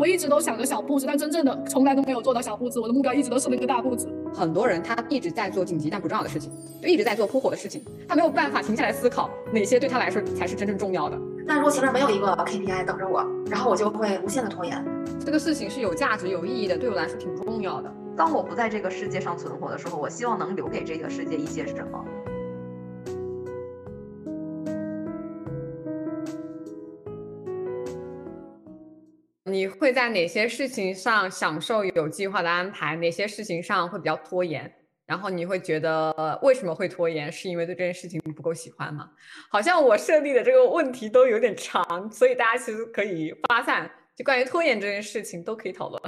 我一直都想着小步子，但真正的从来都没有做到小步子。我的目标一直都是那个大步子。很多人他一直在做紧急但不重要的事情，就一直在做扑火的事情，他没有办法停下来思考哪些对他来说才是真正重要的。那如果前面没有一个 KPI 等着我，然后我就会无限的拖延。这个事情是有价值、有意义的，对我来说挺重要的。当我不在这个世界上存活的时候，我希望能留给这个世界一些什么。你会在哪些事情上享受有计划的安排？哪些事情上会比较拖延？然后你会觉得为什么会拖延？是因为对这件事情不够喜欢吗？好像我设立的这个问题都有点长，所以大家其实可以发散，就关于拖延这件事情都可以讨论。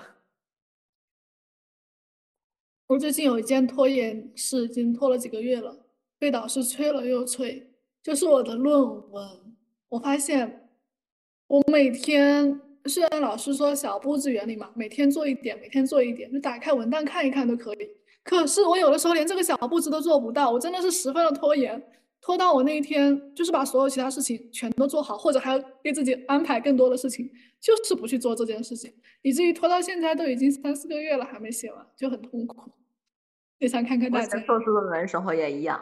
我最近有一件拖延事，已经拖了几个月了，被导师催了又催，就是我的论文。我发现我每天。虽然老师说小步子原理嘛，每天做一点，每天做一点，就打开文档看一看都可以。可是我有的时候连这个小步子都做不到，我真的是十分的拖延，拖到我那一天就是把所有其他事情全都做好，或者还要给自己安排更多的事情，就是不去做这件事情，以至于拖到现在都已经三四个月了还没写完，就很痛苦。也想看看大家。硕士论文时候也一样。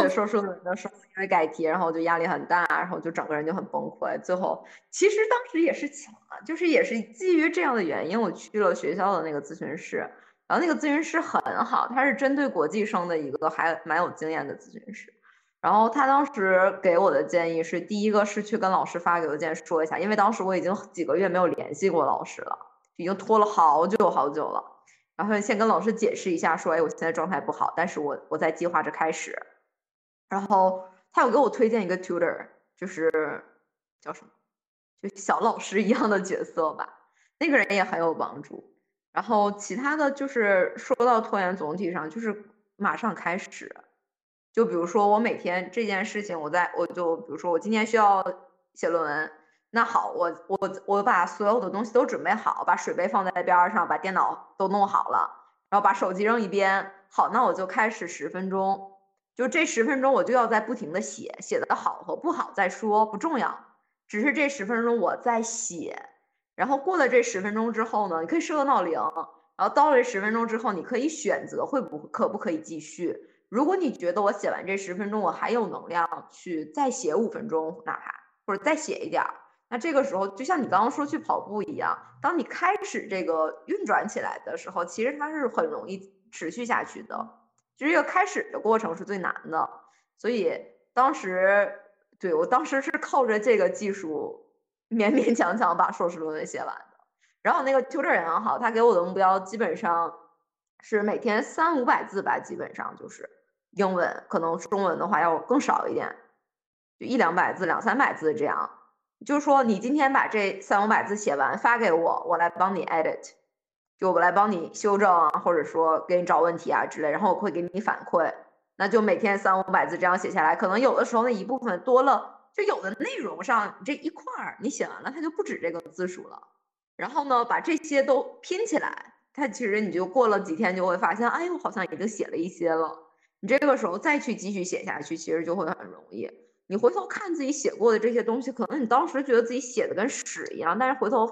写硕士论文的时候，因为改题，然后就压力很大，然后就整个人就很崩溃。最后，其实当时也是巧了，就是也是基于这样的原因，我去了学校的那个咨询室，然后那个咨询师很好，他是针对国际生的一个还蛮有经验的咨询师。然后他当时给我的建议是，第一个是去跟老师发个邮件说一下，因为当时我已经几个月没有联系过老师了，已经拖了好久好久了。然后先跟老师解释一下，说，哎，我现在状态不好，但是我我在计划着开始。然后他有给我推荐一个 tutor，就是叫什么，就小老师一样的角色吧。那个人也很有帮助。然后其他的就是说到拖延，总体上就是马上开始。就比如说我每天这件事情，我在我就比如说我今天需要写论文，那好，我我我把所有的东西都准备好，把水杯放在边上，把电脑都弄好了，然后把手机扔一边。好，那我就开始十分钟。就这十分钟，我就要在不停的写，写的好和不好再说，不重要，只是这十分钟我在写。然后过了这十分钟之后呢，你可以设个闹铃，然后到了这十分钟之后，你可以选择会不可不可以继续。如果你觉得我写完这十分钟，我还有能量去再写五分钟，哪怕或者再写一点儿，那这个时候就像你刚刚说去跑步一样，当你开始这个运转起来的时候，其实它是很容易持续下去的。就是这个开始的过程是最难的，所以当时对我当时是靠着这个技术勉勉强强把硕士论文写完的。然后那个 tutor 也很好，他给我的目标基本上是每天三五百字吧，基本上就是英文，可能中文的话要更少一点，就一两百字、两三百字这样。就是说你今天把这三五百字写完发给我，我来帮你 edit。就我来帮你修正啊，或者说给你找问题啊之类，然后我会给你反馈。那就每天三五百字这样写下来，可能有的时候那一部分多了，就有的内容上这一块儿你写完了，它就不止这个字数了。然后呢，把这些都拼起来，它其实你就过了几天就会发现，哎呦，好像已经写了一些了。你这个时候再去继续写下去，其实就会很容易。你回头看自己写过的这些东西，可能你当时觉得自己写的跟屎一样，但是回头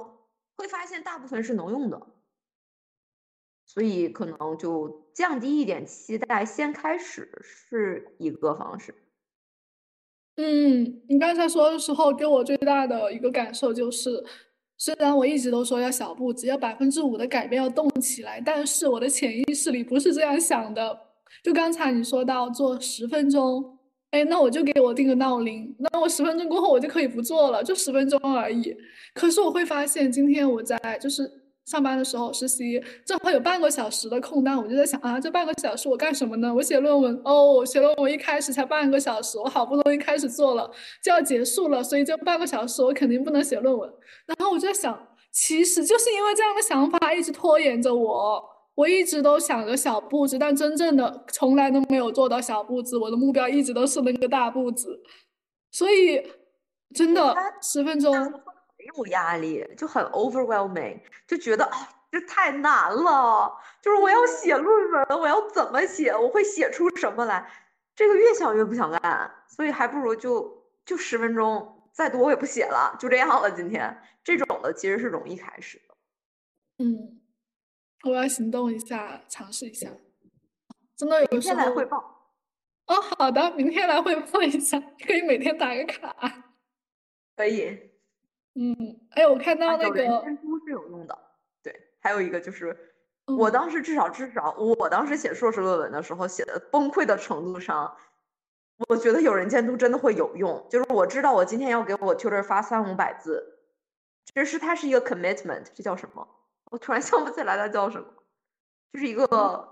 会发现大部分是能用的。所以可能就降低一点期待，先开始是一个方式。嗯，你刚才说的时候，给我最大的一个感受就是，虽然我一直都说要小步只，要百分之五的改变要动起来，但是我的潜意识里不是这样想的。就刚才你说到做十分钟，哎，那我就给我定个闹铃，那我十分钟过后我就可以不做了，就十分钟而已。可是我会发现，今天我在就是。上班的时候实习，正好有半个小时的空档，我就在想啊，这半个小时我干什么呢？我写论文哦，写论文一开始才半个小时，我好不容易开始做了，就要结束了，所以这半个小时我肯定不能写论文。然后我就在想，其实就是因为这样的想法一直拖延着我，我一直都想着小步子，但真正的从来都没有做到小步子，我的目标一直都是那个大步子，所以真的十分钟。有压力，就很 overwhelming，就觉得啊，这太难了。就是我要写论文，我要怎么写？我会写出什么来？这个越想越不想干，所以还不如就就十分钟，再多我也不写了，就这样了。今天这种的其实是容易开始的。嗯，我要行动一下，尝试一下。真的有明天来汇报。哦，好的，明天来汇报一下，可以每天打个卡。可以。嗯，哎，我看到那个监督是有用的。对，还有一个就是，我当时至少至少，我当时写硕士论文的时候写的崩溃的程度上，我觉得有人监督真的会有用。就是我知道我今天要给我 tutor 发三五百字，其实它是一个 commitment，这叫什么？我突然 想不起来它叫什么，就是一个。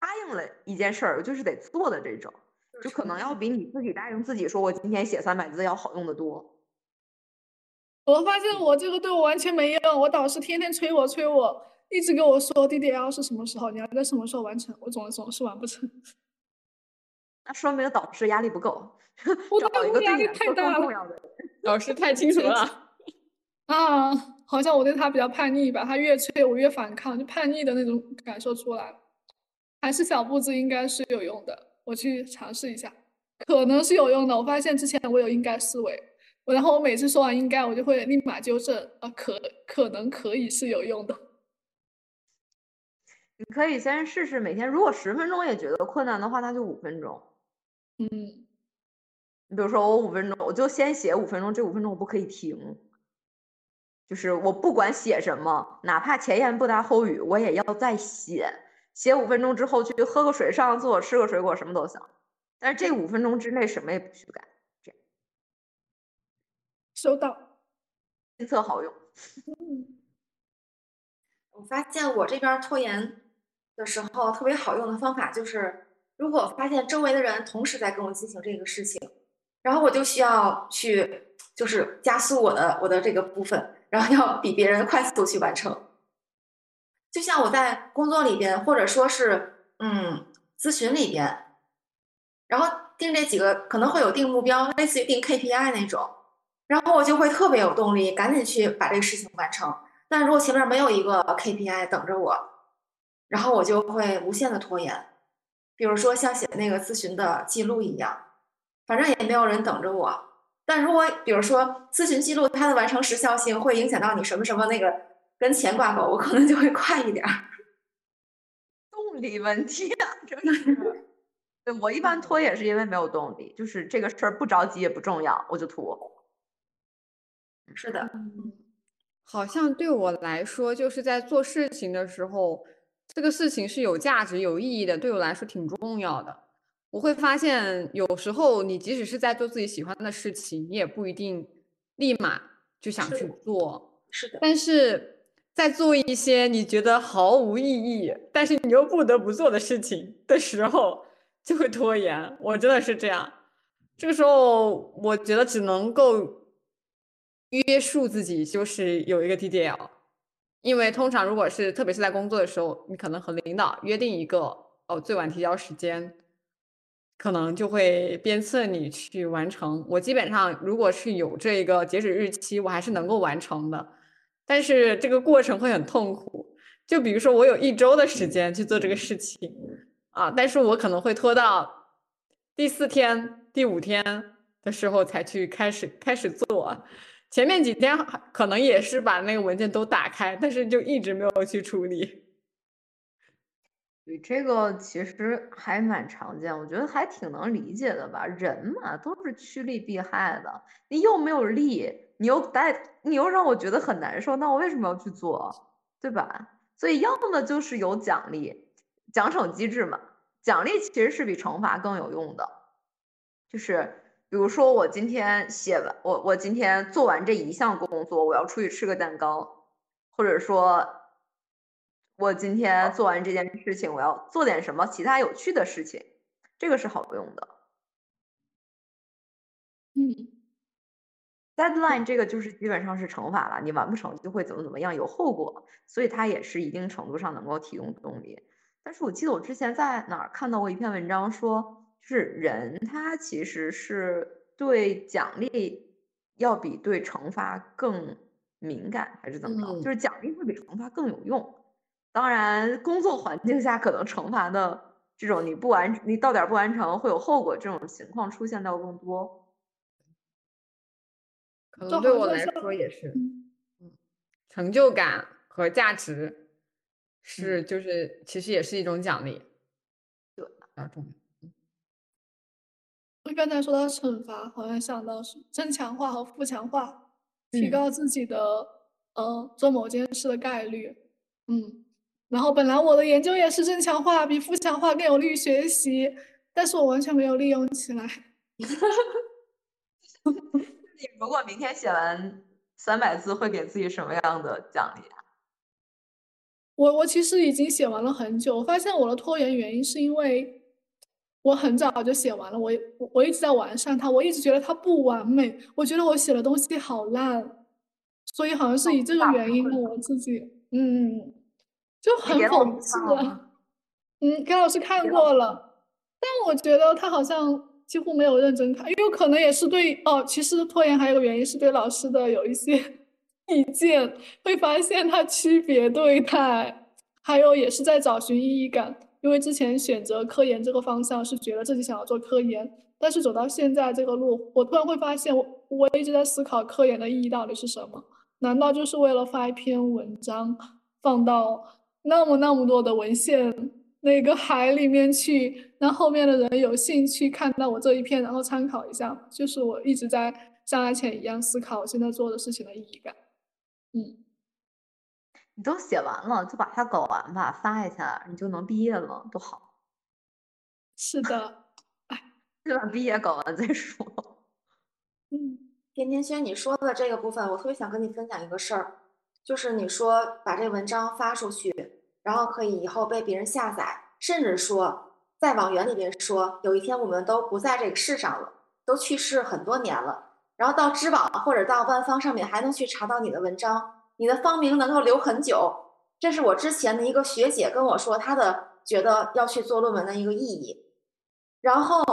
答应了一件事儿，就是得做的这种，就可能要比你自己答应自己说我今天写三百字要好用的多。我发现我这个对我完全没用，我导师天天催我催我，一直跟我说 DDL 是什么时候，你要在什么时候完成，我总总是完不成。那说明导师压力不够，我找一个压力太大了。导师太清楚了。啊，好像我对他比较叛逆吧，他越催我越反抗，就叛逆的那种感受出来了。还是小步子应该是有用的，我去尝试一下，可能是有用的。我发现之前我有应该思维，我然后我每次说完应该，我就会立马纠正，啊，可可能可以是有用的。你可以先试试每天，如果十分钟也觉得困难的话，那就五分钟。嗯，你比如说我五分钟，我就先写五分钟，这五分钟我不可以停，就是我不管写什么，哪怕前言不搭后语，我也要再写。写五分钟之后去喝个水，上个厕所，吃个水果，什么都行。但是这五分钟之内什么也不许干。收到，亲测好用。我发现我这边拖延的时候特别好用的方法就是，如果发现周围的人同时在跟我进行这个事情，然后我就需要去就是加速我的我的这个部分，然后要比别人快速去完成。就像我在工作里边，或者说是嗯咨询里边，然后定这几个可能会有定目标，类似于定 KPI 那种，然后我就会特别有动力，赶紧去把这个事情完成。但如果前面没有一个 KPI 等着我，然后我就会无限的拖延。比如说像写那个咨询的记录一样，反正也没有人等着我。但如果比如说咨询记录它的完成时效性会影响到你什么什么那个。跟钱挂钩，我可能就会快一点儿。动力问题啊，真的是。对我一般拖也是因为没有动力，就是这个事儿不着急也不重要，我就拖。是的，好像对我来说，就是在做事情的时候，这个事情是有价值、有意义的，对我来说挺重要的。我会发现，有时候你即使是在做自己喜欢的事情，你也不一定立马就想去做。是的，但是。在做一些你觉得毫无意义，但是你又不得不做的事情的时候，就会拖延。我真的是这样。这个时候，我觉得只能够约束自己，就是有一个 DDL。因为通常如果是特别是在工作的时候，你可能和领导约定一个哦最晚提交时间，可能就会鞭策你去完成。我基本上如果是有这个截止日期，我还是能够完成的。但是这个过程会很痛苦，就比如说我有一周的时间去做这个事情啊，但是我可能会拖到第四天、第五天的时候才去开始开始做，前面几天可能也是把那个文件都打开，但是就一直没有去处理。对这个其实还蛮常见，我觉得还挺能理解的吧。人嘛都是趋利避害的，你又没有利。你又带，你又让我觉得很难受，那我为什么要去做，对吧？所以要么就是有奖励，奖惩机制嘛。奖励其实是比惩罚更有用的，就是比如说我今天写完，我我今天做完这一项工作，我要出去吃个蛋糕，或者说，我今天做完这件事情，我要做点什么其他有趣的事情，这个是好用的。嗯。Deadline 这个就是基本上是惩罚了，你完不成就会怎么怎么样，有后果，所以它也是一定程度上能够提供动力。但是我记得我之前在哪儿看到过一篇文章，说就是人他其实是对奖励要比对惩罚更敏感，还是怎么着？就是奖励会比惩罚更有用。当然，工作环境下可能惩罚的这种你不完你到点不完成会有后果这种情况出现到更多。可能对我来说也是，嗯，成就感和价值，是就是其实也是一种奖励，对，比较重要。我刚才说到惩罚，好像想到是正强化和负强化，提高自己的呃做某件事的概率。嗯，然后本来我的研究也是正强化，比负强化更有利于学习，但是我完全没有利用起来。你如果明天写完三百字，会给自己什么样的奖励啊？我我其实已经写完了很久，我发现我的拖延原因是因为我很早就写完了，我我我一直在完善它，我一直觉得它不完美，我觉得我写的东西好烂，所以好像是以这个原因我自己嗯就很讽刺。嗯，给老师看过了，但我觉得他好像。几乎没有认真看，也有可能也是对哦。其实拖延还有个原因是对老师的有一些 意见，会发现他区别对待，还有也是在找寻意义感。因为之前选择科研这个方向是觉得自己想要做科研，但是走到现在这个路，我突然会发现，我我一直在思考科研的意义到底是什么？难道就是为了发一篇文章放到那么那么多的文献？那个海里面去，让后面的人有兴趣看到我这一篇，然后参考一下。就是我一直在像阿浅一样思考我现在做的事情的意义感。嗯，你都写完了，就把它搞完吧，发一下，你就能毕业了，多好。是的，哎，先把毕业搞完再说。嗯，甜甜圈，你说的这个部分，我特别想跟你分享一个事儿，就是你说把这文章发出去。然后可以以后被别人下载，甚至说再往远里边说，有一天我们都不在这个世上了，都去世很多年了。然后到知网或者到万方上面还能去查到你的文章，你的芳名能够留很久。这是我之前的一个学姐跟我说，她的觉得要去做论文的一个意义。然后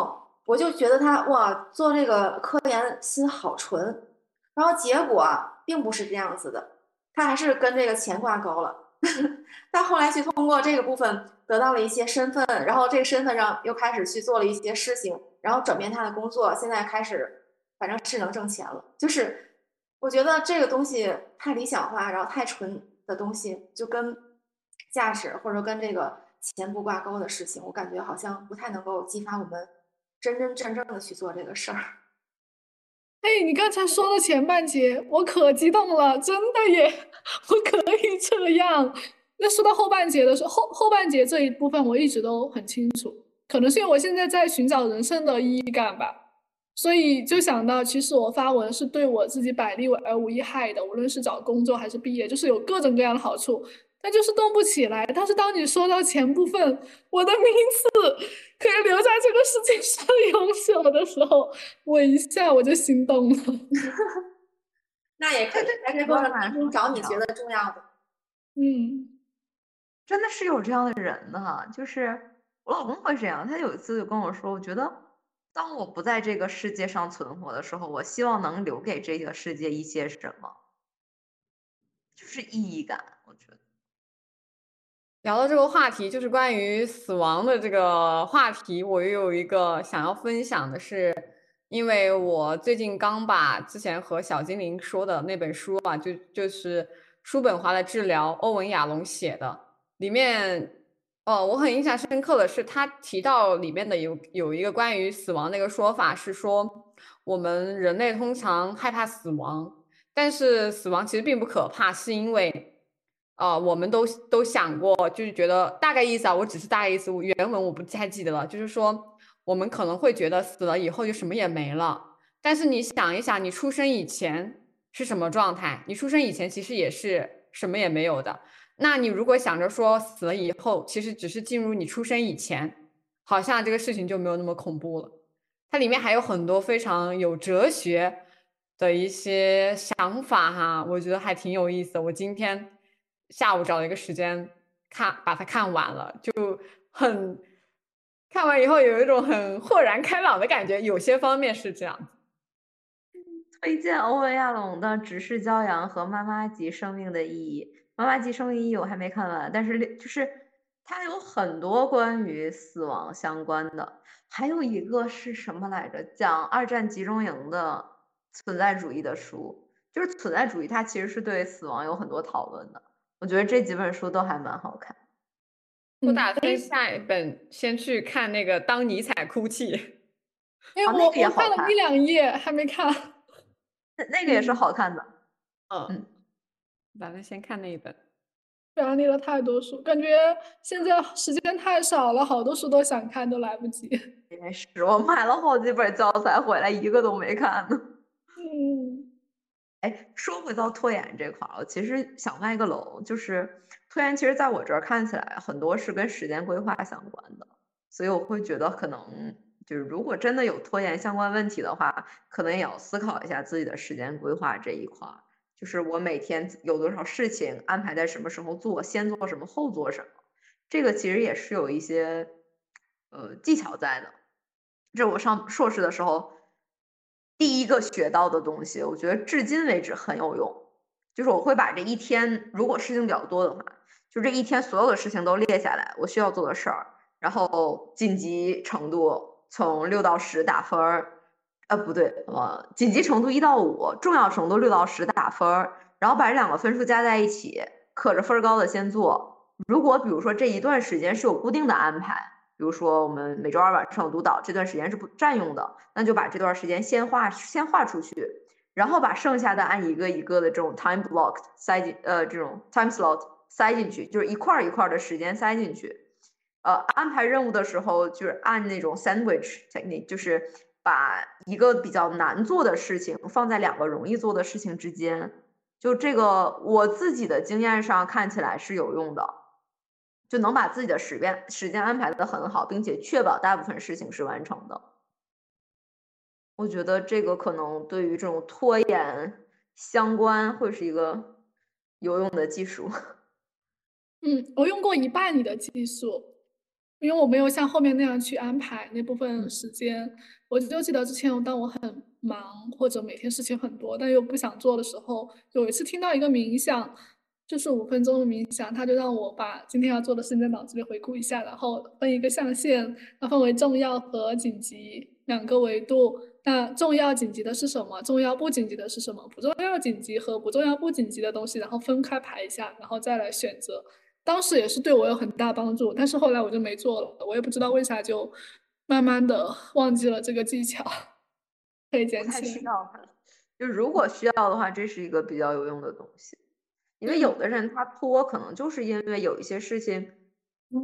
我就觉得她哇，做这个科研心好纯。然后结果并不是这样子的，她还是跟这个钱挂钩了。他后来去通过这个部分得到了一些身份，然后这个身份上又开始去做了一些事情，然后转变他的工作，现在开始反正是能挣钱了。就是我觉得这个东西太理想化，然后太纯的东西，就跟价值或者跟这个钱不挂钩的事情，我感觉好像不太能够激发我们真真正正的去做这个事儿。哎，你刚才说的前半截，我可激动了，真的耶！我可以这样。那说到后半截的时候，后后半截这一部分我一直都很清楚，可能是因为我现在在寻找人生的意义感吧，所以就想到，其实我发文是对我自己百利而无一害的，无论是找工作还是毕业，就是有各种各样的好处。但就是动不起来。但是当你说到前部分，我的名字可以留在这个世界上永久的时候，我一下我就心动了。那也可以在这过程当中找你觉得重要的。嗯，真的是有这样的人呢。就是我老公会这样，他有一次就跟我说：“我觉得当我不在这个世界上存活的时候，我希望能留给这个世界一些什么，就是意义感。”我觉得。聊到这个话题，就是关于死亡的这个话题，我又有一个想要分享的是，因为我最近刚把之前和小精灵说的那本书啊，就就是叔本华的治疗，欧文亚龙写的，里面，哦，我很印象深刻的是，他提到里面的有有一个关于死亡的一个说法，是说我们人类通常害怕死亡，但是死亡其实并不可怕，是因为。啊，我们都都想过，就是觉得大概意思啊，我只是大概意思，原文我不太记得了。就是说，我们可能会觉得死了以后就什么也没了，但是你想一想，你出生以前是什么状态？你出生以前其实也是什么也没有的。那你如果想着说死了以后，其实只是进入你出生以前，好像这个事情就没有那么恐怖了。它里面还有很多非常有哲学的一些想法哈，我觉得还挺有意思的。我今天。下午找了一个时间看，把它看完了，就很看完以后有一种很豁然开朗的感觉。有些方面是这样。推荐欧文亚龙的《直视骄阳》和《妈妈级生命的意义》。《妈妈级生命意义》我还没看完，但是就是它有很多关于死亡相关的。还有一个是什么来着？讲二战集中营的存在主义的书，就是存在主义，它其实是对死亡有很多讨论的。我觉得这几本书都还蛮好看。我打算下一本先去看那个《当尼采哭泣》，因为我我看了一两页还没看。那那个也是好看的。嗯嗯，打算先看那一本。安利了太多书，感觉现在时间太少了，好多书都想看都来不及。也是，我买了好几本教材回来，一个都没看呢。嗯。哎，说回到拖延这块儿，我其实想卖个楼，就是拖延，其实在我这儿看起来很多是跟时间规划相关的，所以我会觉得可能就是如果真的有拖延相关问题的话，可能也要思考一下自己的时间规划这一块，就是我每天有多少事情安排在什么时候做，先做什么后做什么，这个其实也是有一些呃技巧在的。这我上硕士的时候。第一个学到的东西，我觉得至今为止很有用，就是我会把这一天，如果事情比较多的话，就这一天所有的事情都列下来，我需要做的事儿，然后紧急程度从六到十打分儿，呃，不对，呃，紧急程度一到五，重要程度六到十打分儿，然后把这两个分数加在一起，可着分儿高的先做。如果比如说这一段时间是有固定的安排。比如说，我们每周二晚上有督导，这段时间是不占用的，那就把这段时间先划先划出去，然后把剩下的按一个一个的这种 time block 塞进呃这种 time slot 塞进去，就是一块儿一块儿的时间塞进去。呃，安排任务的时候就是按那种 sandwich 那就是把一个比较难做的事情放在两个容易做的事情之间。就这个，我自己的经验上看起来是有用的。就能把自己的时间时间安排的很好，并且确保大部分事情是完成的。我觉得这个可能对于这种拖延相关会是一个有用的技术。嗯，我用过一半你的技术，因为我没有像后面那样去安排那部分时间。我就记得之前当我很忙或者每天事情很多但又不想做的时候，有一次听到一个冥想。就是五分钟的冥想，他就让我把今天要做的事情在脑子里回顾一下，然后分一个象限，它分为重要和紧急两个维度。那重要紧急的是什么？重要不紧急的是什么？不重要紧急和不重要不紧急的东西，然后分开排一下，然后再来选择。当时也是对我有很大帮助，但是后来我就没做了，我也不知道为啥，就慢慢的忘记了这个技巧。可以捡起。需要就如果需要的话，这是一个比较有用的东西。因为有的人他拖，可能就是因为有一些事情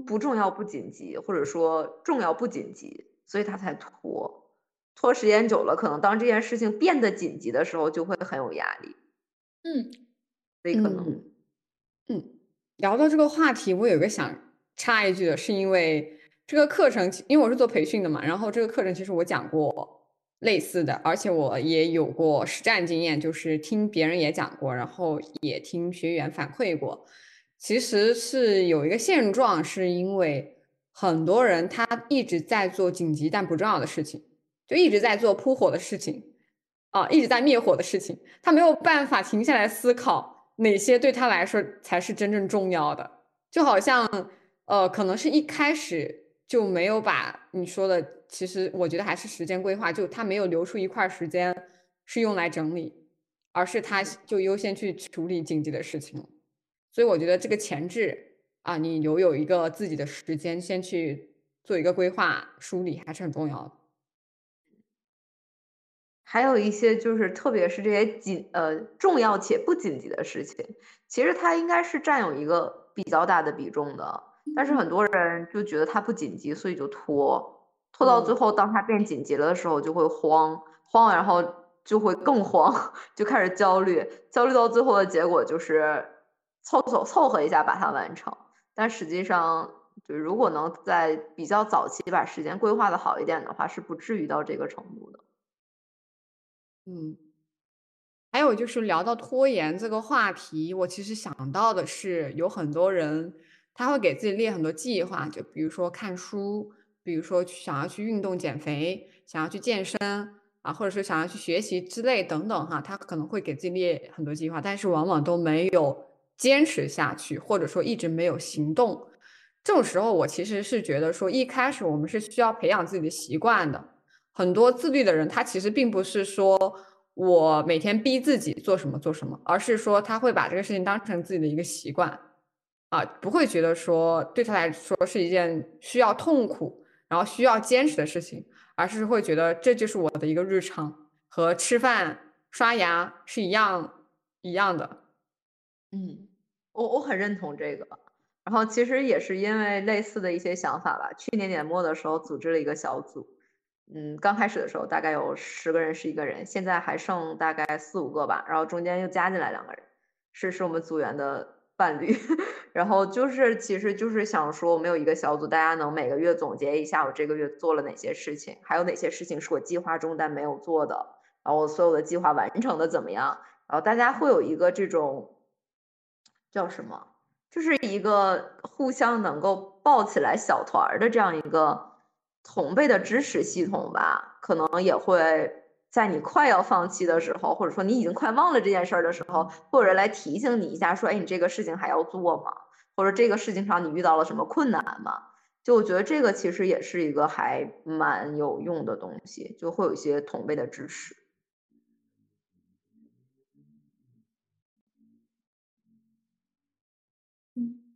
不重要不紧急，或者说重要不紧急，所以他才拖。拖时间久了，可能当这件事情变得紧急的时候，就会很有压力。嗯，所以可能，嗯，聊到这个话题，我有个想插一句的，是因为这个课程，因为我是做培训的嘛，然后这个课程其实我讲过。类似的，而且我也有过实战经验，就是听别人也讲过，然后也听学员反馈过。其实是有一个现状，是因为很多人他一直在做紧急但不重要的事情，就一直在做扑火的事情，啊，一直在灭火的事情，他没有办法停下来思考哪些对他来说才是真正重要的。就好像，呃，可能是一开始就没有把你说的。其实我觉得还是时间规划，就他没有留出一块时间是用来整理，而是他就优先去处理紧急的事情。所以我觉得这个前置啊，你留有一个自己的时间，先去做一个规划梳理，还是很重要的。还有一些就是，特别是这些紧呃重要且不紧急的事情，其实它应该是占有一个比较大的比重的，但是很多人就觉得它不紧急，所以就拖。拖到最后，当它变紧急了的时候，就会慌慌，然后就会更慌，就开始焦虑，焦虑到最后的结果就是凑凑凑合一下把它完成。但实际上，就如果能在比较早期把时间规划的好一点的话，是不至于到这个程度的。嗯，还有就是聊到拖延这个话题，我其实想到的是，有很多人他会给自己列很多计划，就比如说看书。比如说想要去运动减肥，想要去健身啊，或者是想要去学习之类等等哈，他可能会给自己列很多计划，但是往往都没有坚持下去，或者说一直没有行动。这种时候，我其实是觉得说，一开始我们是需要培养自己的习惯的。很多自律的人，他其实并不是说我每天逼自己做什么做什么，而是说他会把这个事情当成自己的一个习惯，啊，不会觉得说对他来说是一件需要痛苦，然后需要坚持的事情，而是会觉得这就是我的一个日常，和吃饭刷牙是一样一样的。嗯，我我很认同这个。然后其实也是因为类似的一些想法吧，去年年末的时候组织了一个小组。嗯，刚开始的时候大概有十个人，十一个人，现在还剩大概四五个吧。然后中间又加进来两个人，是是我们组员的伴侣。然后就是，其实就是想说，我们有一个小组，大家能每个月总结一下我这个月做了哪些事情，还有哪些事情是我计划中但没有做的，然后我所有的计划完成的怎么样？然后大家会有一个这种叫什么，就是一个互相能够抱起来小团的这样一个。同辈的支持系统吧，可能也会在你快要放弃的时候，或者说你已经快忘了这件事儿的时候，或者来提醒你一下，说：“哎，你这个事情还要做吗？或者这个事情上你遇到了什么困难吗？”就我觉得这个其实也是一个还蛮有用的东西，就会有一些同辈的支持。嗯，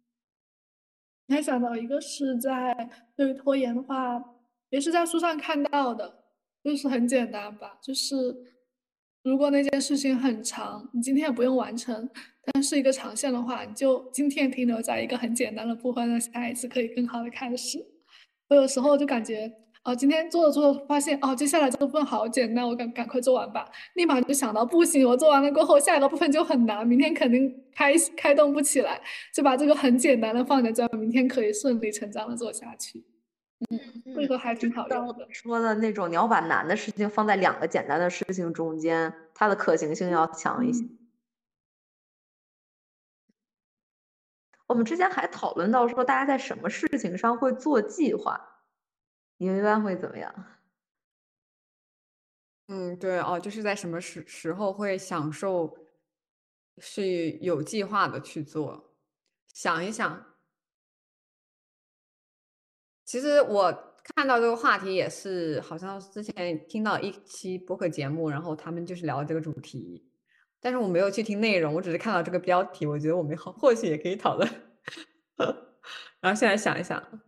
你还想到一个是在对于拖延的话。也是在书上看到的，就是很简单吧，就是如果那件事情很长，你今天也不用完成，但是一个长线的话，你就今天停留在一个很简单的部分，那下一次可以更好的开始。我有时候就感觉，哦，今天做着做着发现，哦，接下来这部分好简单，我赶赶快做完吧，立马就想到不行，我做完了过后，下一个部分就很难，明天肯定开开动不起来，就把这个很简单的放在这，明天可以顺理成章的做下去。嗯，这个还挺好用的。说的那种，你要把难的事情放在两个简单的事情中间，它的可行性要强一些。我们之前还讨论到说，大家在什么事情上会做计划？你们一般会怎么样？嗯，对哦，就是在什么时时候会享受是有计划的去做？想一想。其实我看到这个话题也是，好像之前听到一期播客节目，然后他们就是聊这个主题，但是我没有去听内容，我只是看到这个标题，我觉得我们 或许也可以讨论。然后现在想一想，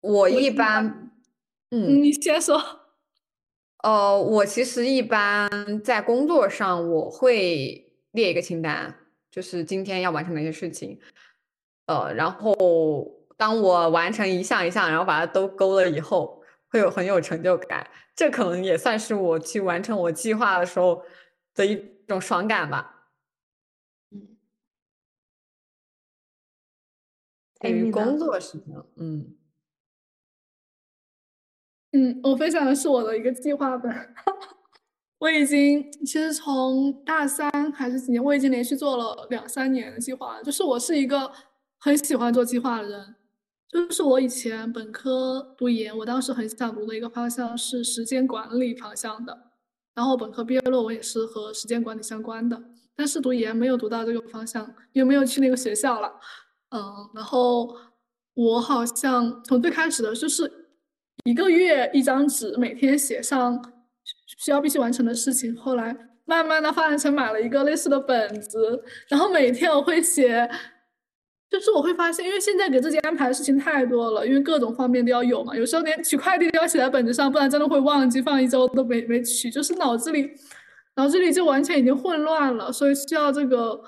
我一般，嗯，你先说。呃，我其实一般在工作上我会列一个清单，就是今天要完成哪些事情，呃，然后。当我完成一项一项，然后把它都勾了以后，会有很有成就感。这可能也算是我去完成我计划的时候的一种爽感吧。嗯，对于工作事情，嗯嗯，我分享的是我的一个计划本。我已经其实从大三还是几年，我已经连续做了两三年的计划了。就是我是一个很喜欢做计划的人。就是我以前本科读研，我当时很想读的一个方向是时间管理方向的，然后本科毕业论文也是和时间管理相关的。但是读研没有读到这个方向，也没有去那个学校了。嗯，然后我好像从最开始的就是一个月一张纸，每天写上需要必须完成的事情，后来慢慢的发展成买了一个类似的本子，然后每天我会写。就是我会发现，因为现在给自己安排的事情太多了，因为各种方面都要有嘛。有时候连取快递都要写在本子上，不然真的会忘记，放一周都没没取。就是脑子里，脑子里就完全已经混乱了，所以需要这个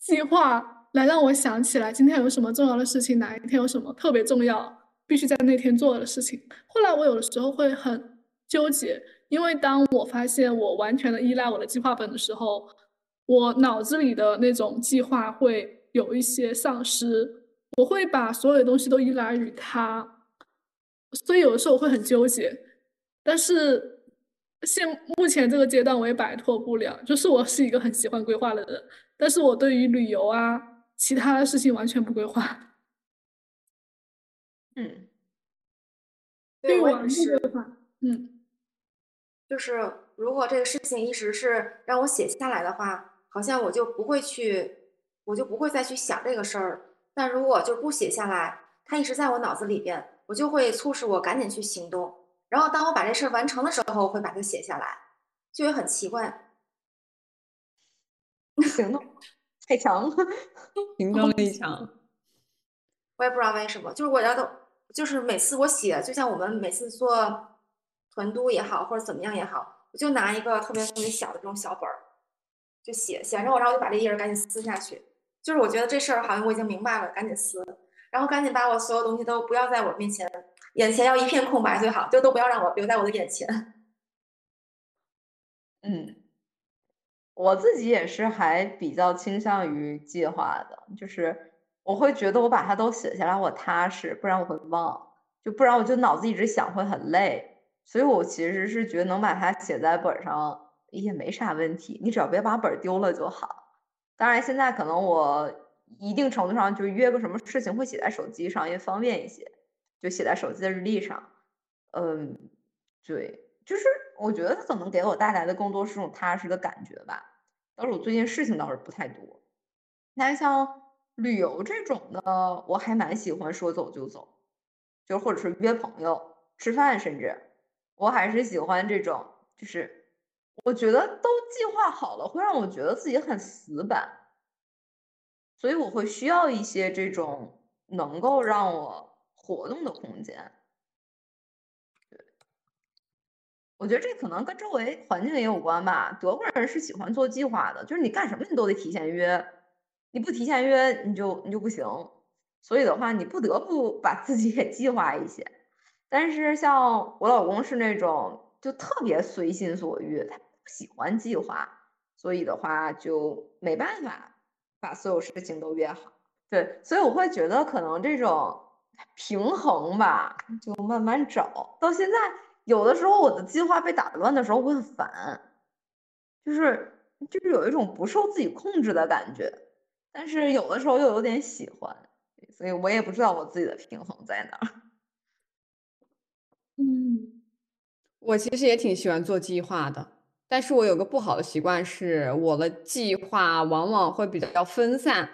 计划来让我想起来今天有什么重要的事情，哪一天有什么特别重要，必须在那天做的事情。后来我有的时候会很纠结，因为当我发现我完全的依赖我的计划本的时候，我脑子里的那种计划会。有一些丧失，我会把所有的东西都依赖于他，所以有的时候我会很纠结。但是现目前这个阶段我也摆脱不了，就是我是一个很喜欢规划的人，但是我对于旅游啊其他的事情完全不规划。嗯，对我也是。嗯，就是如果这个事情一直是让我写下来的话，好像我就不会去。我就不会再去想这个事儿，但如果就不写下来，它一直在我脑子里边，我就会促使我赶紧去行动。然后当我把这事儿完成的时候，我会把它写下来，就会很奇怪。行动太强了，行动力强。我也不知道为什么，就是我要都，就是每次我写，就像我们每次做团督也好，或者怎么样也好，我就拿一个特别特别小的这种小本儿，就写写完之后，然后我就把这页儿赶紧撕下去。就是我觉得这事儿好像我已经明白了，赶紧撕，然后赶紧把我所有东西都不要在我面前，眼前要一片空白最好，就都不要让我留在我的眼前。嗯。我自己也是还比较倾向于计划的，就是我会觉得我把它都写下来，我踏实，不然我会忘，就不然我就脑子一直想会很累，所以我其实是觉得能把它写在本上也没啥问题，你只要别把本丢了就好。当然现在可能我一定程度上就约个什么事情会写在手机上，也方便一些，就写在手机的日历上。嗯，对，就是。我觉得它可能给我带来的更多是种踏实的感觉吧。倒是我最近事情倒是不太多。那像旅游这种的，我还蛮喜欢说走就走，就或者是约朋友吃饭，甚至我还是喜欢这种，就是我觉得都计划好了，会让我觉得自己很死板，所以我会需要一些这种能够让我活动的空间。我觉得这可能跟周围环境也有关吧。德国人是喜欢做计划的，就是你干什么你都得提前约，你不提前约你就你就不行。所以的话，你不得不把自己给计划一些。但是像我老公是那种就特别随心所欲，他喜欢计划，所以的话就没办法把所有事情都约好。对，所以我会觉得可能这种平衡吧，就慢慢找到现在。有的时候我的计划被打乱的时候，我会很烦，就是就是有一种不受自己控制的感觉，但是有的时候又有点喜欢，所以我也不知道我自己的平衡在哪。嗯，我其实也挺喜欢做计划的，但是我有个不好的习惯是，我的计划往往会比较分散，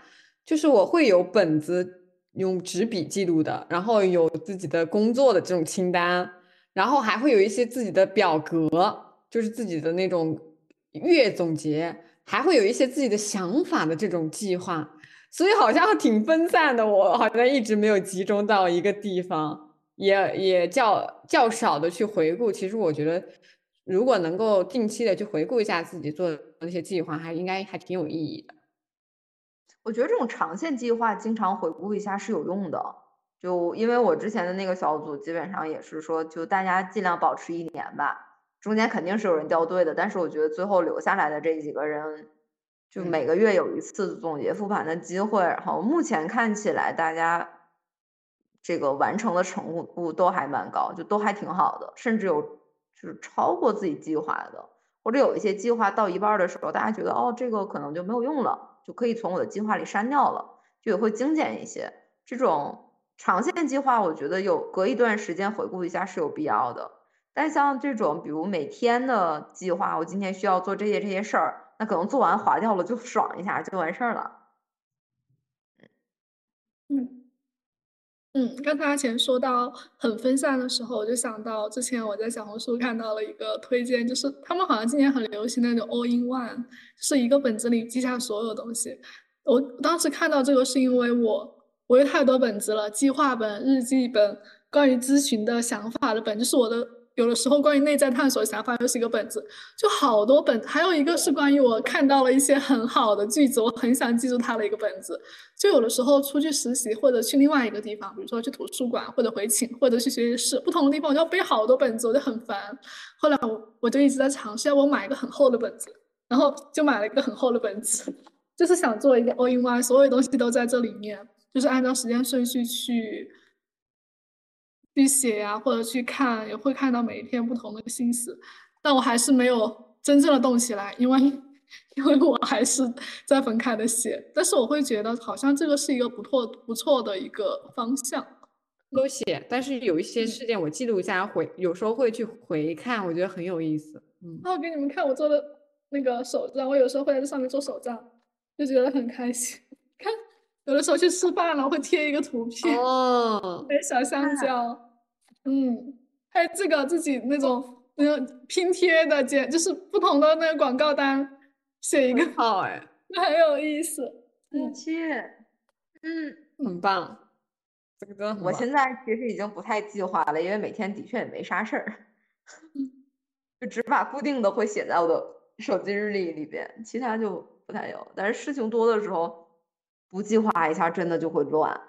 就是我会有本子用纸笔记录的，然后有自己的工作的这种清单。然后还会有一些自己的表格，就是自己的那种月总结，还会有一些自己的想法的这种计划，所以好像挺分散的。我好像一直没有集中到一个地方，也也较较少的去回顾。其实我觉得，如果能够定期的去回顾一下自己做的那些计划，还应该还挺有意义的。我觉得这种长线计划经常回顾一下是有用的。就因为我之前的那个小组，基本上也是说，就大家尽量保持一年吧，中间肯定是有人掉队的，但是我觉得最后留下来的这几个人，就每个月有一次总结复盘的机会，然后目前看起来大家这个完成的程度都还蛮高，就都还挺好的，甚至有就是超过自己计划的，或者有一些计划到一半的时候，大家觉得哦这个可能就没有用了，就可以从我的计划里删掉了，就也会精简一些这种。长线计划，我觉得有隔一段时间回顾一下是有必要的。但像这种，比如每天的计划，我今天需要做这些这些事儿，那可能做完划掉了就 爽一下就完事儿了。嗯嗯，刚才阿钱说到很分散的时候，我就想到之前我在小红书看到了一个推荐，就是他们好像今年很流行那种 all in one，是一个本子里记下所有东西。我当时看到这个是因为我。我有太多本子了，计划本、日记本、关于咨询的想法的本，就是我的有的时候关于内在探索的想法，又是一个本子，就好多本。还有一个是关于我看到了一些很好的句子，我很想记住它的一个本子。就有的时候出去实习或者去另外一个地方，比如说去图书馆或者回寝或者去学习室，不同的地方我就要背好多本子，我就很烦。后来我我就一直在尝试，要我买一个很厚的本子，然后就买了一个很厚的本子，就是想做一个 all in one，所有东西都在这里面。就是按照时间顺序去去写呀，或者去看，也会看到每一天不同的心思，但我还是没有真正的动起来，因为 因为我还是在分开的写。但是我会觉得，好像这个是一个不错不错的一个方向。都写，但是有一些事件我记录一下，回有时候会去回看，我觉得很有意思。嗯，那我给你们看我做的那个手账，我有时候会在这上面做手账，就觉得很开心。看。有的时候去吃饭了，会贴一个图片，哦，小香蕉，嗯，还有这个自己那种那种拼贴的剪，就是不同的那个广告单写一个好哎，很有意思。嗯，切，嗯，很棒。这个真的，我现在其实已经不太计划了，因为每天的确也没啥事儿，就只把固定的会写在我的手机日历里边，其他就不太有。但是事情多的时候，不计划一下真的就会乱。